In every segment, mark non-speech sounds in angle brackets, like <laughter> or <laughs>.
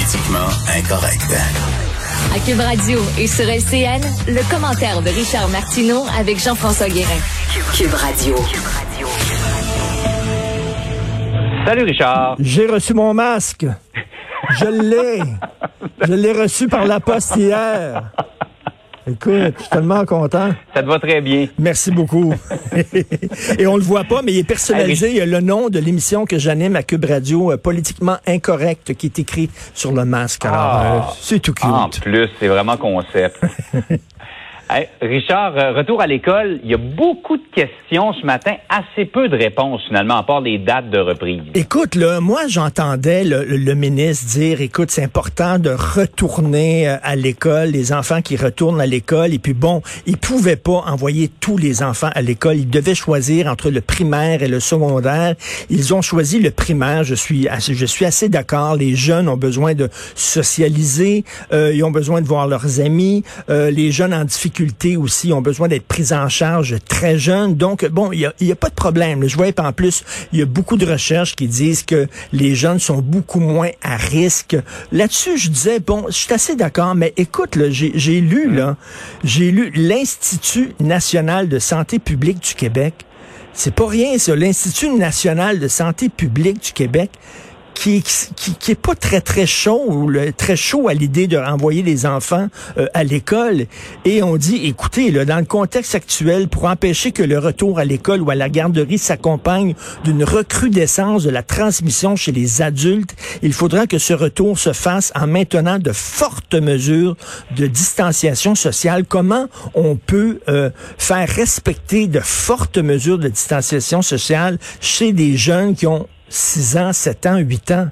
Politiquement incorrect. À Cube Radio et sur LCN, le commentaire de Richard Martineau avec Jean-François Guérin. Cube Radio. Salut Richard. J'ai reçu mon masque. Je l'ai. Je l'ai reçu par la poste hier. Écoute, je suis tellement content. Ça te va très bien. Merci beaucoup. <laughs> Et on le voit pas, mais il est personnalisé. Il y a le nom de l'émission que j'anime à Cube Radio, euh, politiquement incorrect, qui est écrit sur le masque. Alors, Ah. euh, c'est tout cute. En plus, c'est vraiment concept. <laughs> Hey, Richard, euh, retour à l'école. Il y a beaucoup de questions ce matin, assez peu de réponses finalement, à part les dates de reprise. Écoute, là, moi, j'entendais le, le- ministre dire, écoute, c'est important de retourner euh, à l'école, les enfants qui retournent à l'école. Et puis bon, il pouvait pas envoyer tous les enfants à l'école. Il devait choisir entre le primaire et le secondaire. Ils ont choisi le primaire. Je suis, assez- je suis assez d'accord. Les jeunes ont besoin de socialiser. euh, ils ont besoin de voir leurs amis. Euh, les jeunes en difficulté aussi ont besoin d'être pris en charge très jeunes. Donc, bon, il y a, y a pas de problème. Je vois en plus, il y a beaucoup de recherches qui disent que les jeunes sont beaucoup moins à risque. Là-dessus, je disais, bon, je suis assez d'accord, mais écoute, j'ai lu, là, j'ai lu l'Institut national de santé publique du Québec. C'est pas rien, ça. L'Institut national de santé publique du Québec qui, qui, qui est pas très très chaud ou le- très chaud à l'idée de renvoyer les enfants euh, à l'école. Et on dit écoutez là, dans le contexte actuel pour empêcher que le retour à l'école ou à la garderie s'accompagne d'une recrudescence de la transmission chez les adultes il faudra que ce retour se fasse en maintenant de fortes mesures de distanciation sociale. Comment on peut euh, faire respecter de fortes mesures de distanciation sociale chez des jeunes qui ont 6 ans, 7 ans, 8 ans.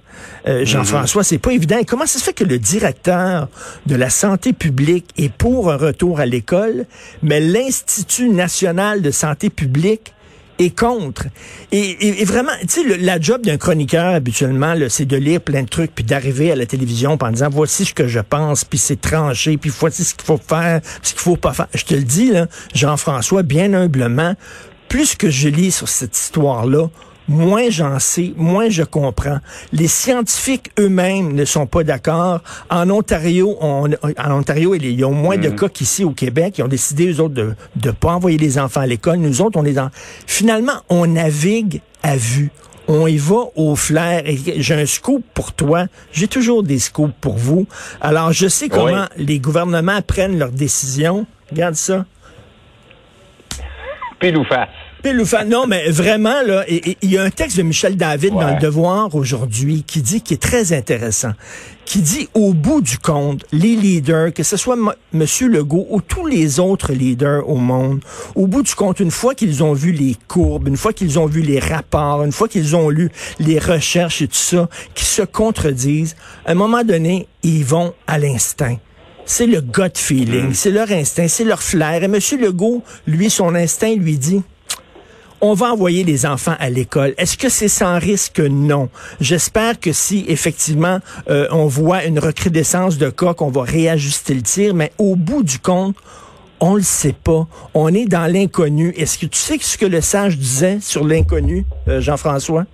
Euh, Jean-François, c'est pas évident. Et comment ça se fait que le directeur de la santé publique est pour un retour à l'école, mais l'Institut national de santé publique est contre? Et, et- et vraiment, tu sais, la job d'un chroniqueur, habituellement, là, c'est de lire plein de trucs, puis d'arriver à la télévision en disant, voici ce que je pense, puis c'est tranché, puis voici ce qu'il faut faire, ce qu'il faut pas faire. Je te le dis, là, Jean-François, bien humblement, plus que je lis sur cette histoire-là, moins j'en sais, moins je comprends. Les scientifiques eux-mêmes ne sont pas d'accord. En Ontario, on, en Ontario, il y a moins de cas qu'ici au Québec. Ils ont décidé, eux autres, de ne pas envoyer les enfants à l'école. Nous autres, on les en... Finalement, on navigue à vue. On y va au flair. J'ai un scoop pour toi. J'ai toujours des scoops pour vous. Alors, je sais comment les gouvernements prennent leurs décisions. Regarde ça. Pile ou face. Pile ou face. Non, mais vraiment, là, il y a un texte de Michel David dans. Le Devoir aujourd'hui qui dit, qui est très intéressant, qui dit, au bout du compte, les leaders, que ce soit M. Legault ou tous les autres leaders au monde, au bout du compte, une fois qu'ils ont vu les courbes, une fois qu'ils ont vu les rapports, une fois qu'ils ont lu les recherches et tout ça, qui se contredisent, à un moment donné, ils vont à l'instinct. C'est le gut feeling, c'est leur instinct, c'est leur flair. Et M. Legault, lui, son instinct lui dit, on va envoyer les enfants à l'école. Est-ce que c'est sans risque? Non. J'espère que si effectivement euh, on voit une recrudescence de cas, qu'on va réajuster le tir, mais au bout du compte, on le sait pas. On est dans l'inconnu. Est-ce que tu sais ce que le sage disait sur l'inconnu, euh, Jean-François?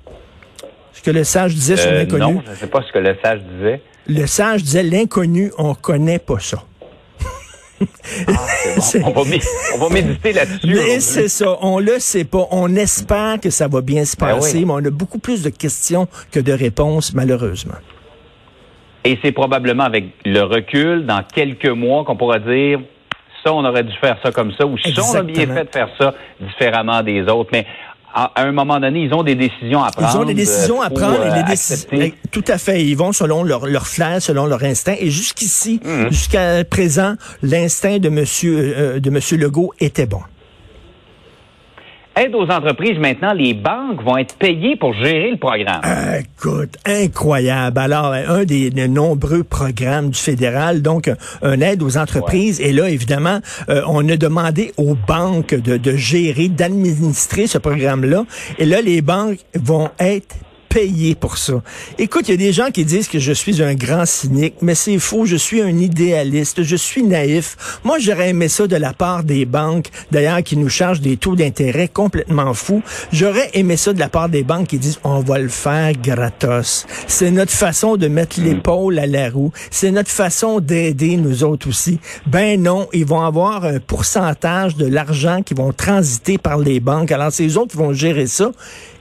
Ce que le sage disait sur Euh, l'inconnu? non, je ne sais pas ce que le sage disait. Le sage disait l'inconnu, on connaît pas ça. <laughs> C'est- On va, mé- on va méditer là-dessus. Mais c'est ça, on le sait pas. On espère que ça va bien se Ben passer, oui. mais on a beaucoup plus de questions que de réponses, malheureusement. Et c'est probablement avec le recul, dans quelques mois, qu'on pourra dire ça, on aurait dû faire ça comme ça, ou ça, on a bien fait de faire ça différemment des autres. Mais à, à un moment donné, ils ont des décisions à prendre. Ils ont des décisions euh, à faut, prendre et euh, les décisions. accepter. Tout à fait. Ils vont selon leur, leur flair, selon leur instinct. Et jusqu'ici, Mhm. jusqu'à présent, l'instinct de Monsieur euh, de Monsieur Legault était bon. Aide aux entreprises maintenant, les banques vont être payées pour gérer le programme. Écoute, incroyable. Alors, un des, des nombreux programmes du fédéral, donc un aide aux entreprises. Et là, évidemment, euh, on a demandé aux banques de, de gérer, d'administrer ce programme-là. Et là, les banques vont être payer pour ça. Écoute, il y a des gens qui disent que je suis un grand cynique, mais c'est faux. Je suis un idéaliste. Je suis naïf. Moi, j'aurais aimé ça de la part des banques, d'ailleurs, qui nous chargent des taux d'intérêt complètement fous. J'aurais aimé ça de la part des banques qui disent, on va le faire gratos. C'est notre façon de mettre Mm. l'épaule à la roue. C'est notre façon d'aider nous autres aussi. Ben non, ils vont avoir un pourcentage de l'argent qui vont transiter par les banques. Alors, c'est eux autres qui vont gérer ça.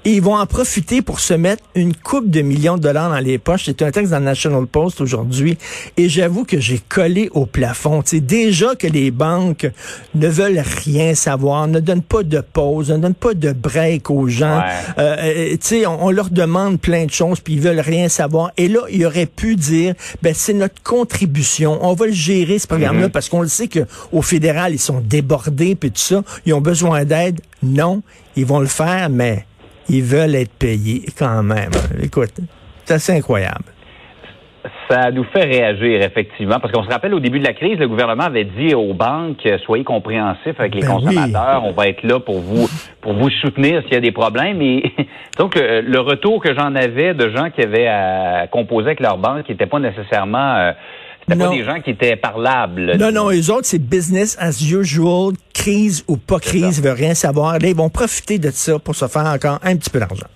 Et ils vont en profiter pour se mettre une coupe de millions de dollars dans les poches. C'est un texte dans le National Post aujourd'hui. Et j'avoue que j'ai collé au plafond. C'est déjà que les banques ne veulent rien savoir, ne donnent pas de pause, ne donnent pas de break aux gens. Ouais. Euh, euh, tu sais, on, on leur demande plein de choses, puis ils veulent rien savoir. Et là, il aurait pu dire, ben c'est notre contribution. On va le gérer ce programme-là parce qu'on le sait que au fédéral, ils sont débordés puis tout ça. Ils ont besoin d'aide. Non, ils vont le faire, mais ils veulent être payés quand même. Écoute, c'est assez incroyable. Ça nous fait réagir, effectivement, parce qu'on se rappelle au début de la crise, le gouvernement avait dit aux banques, euh, soyez compréhensifs avec les Ben consommateurs, on va être là pour vous pour vous soutenir s'il y a des problèmes. Et <laughs> donc, le, le retour que j'en avais de gens qui avaient à composer avec leur banque, qui n'étaient pas nécessairement... euh, c'était pas des gens qui étaient parlables. Non, non, les autres, c'est business as usual, crise ou pas crise, veulent rien savoir. Là, ils vont profiter de ça pour se faire encore un petit peu d'argent.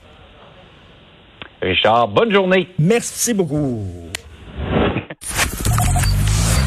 Richard, bonne journée. Merci beaucoup.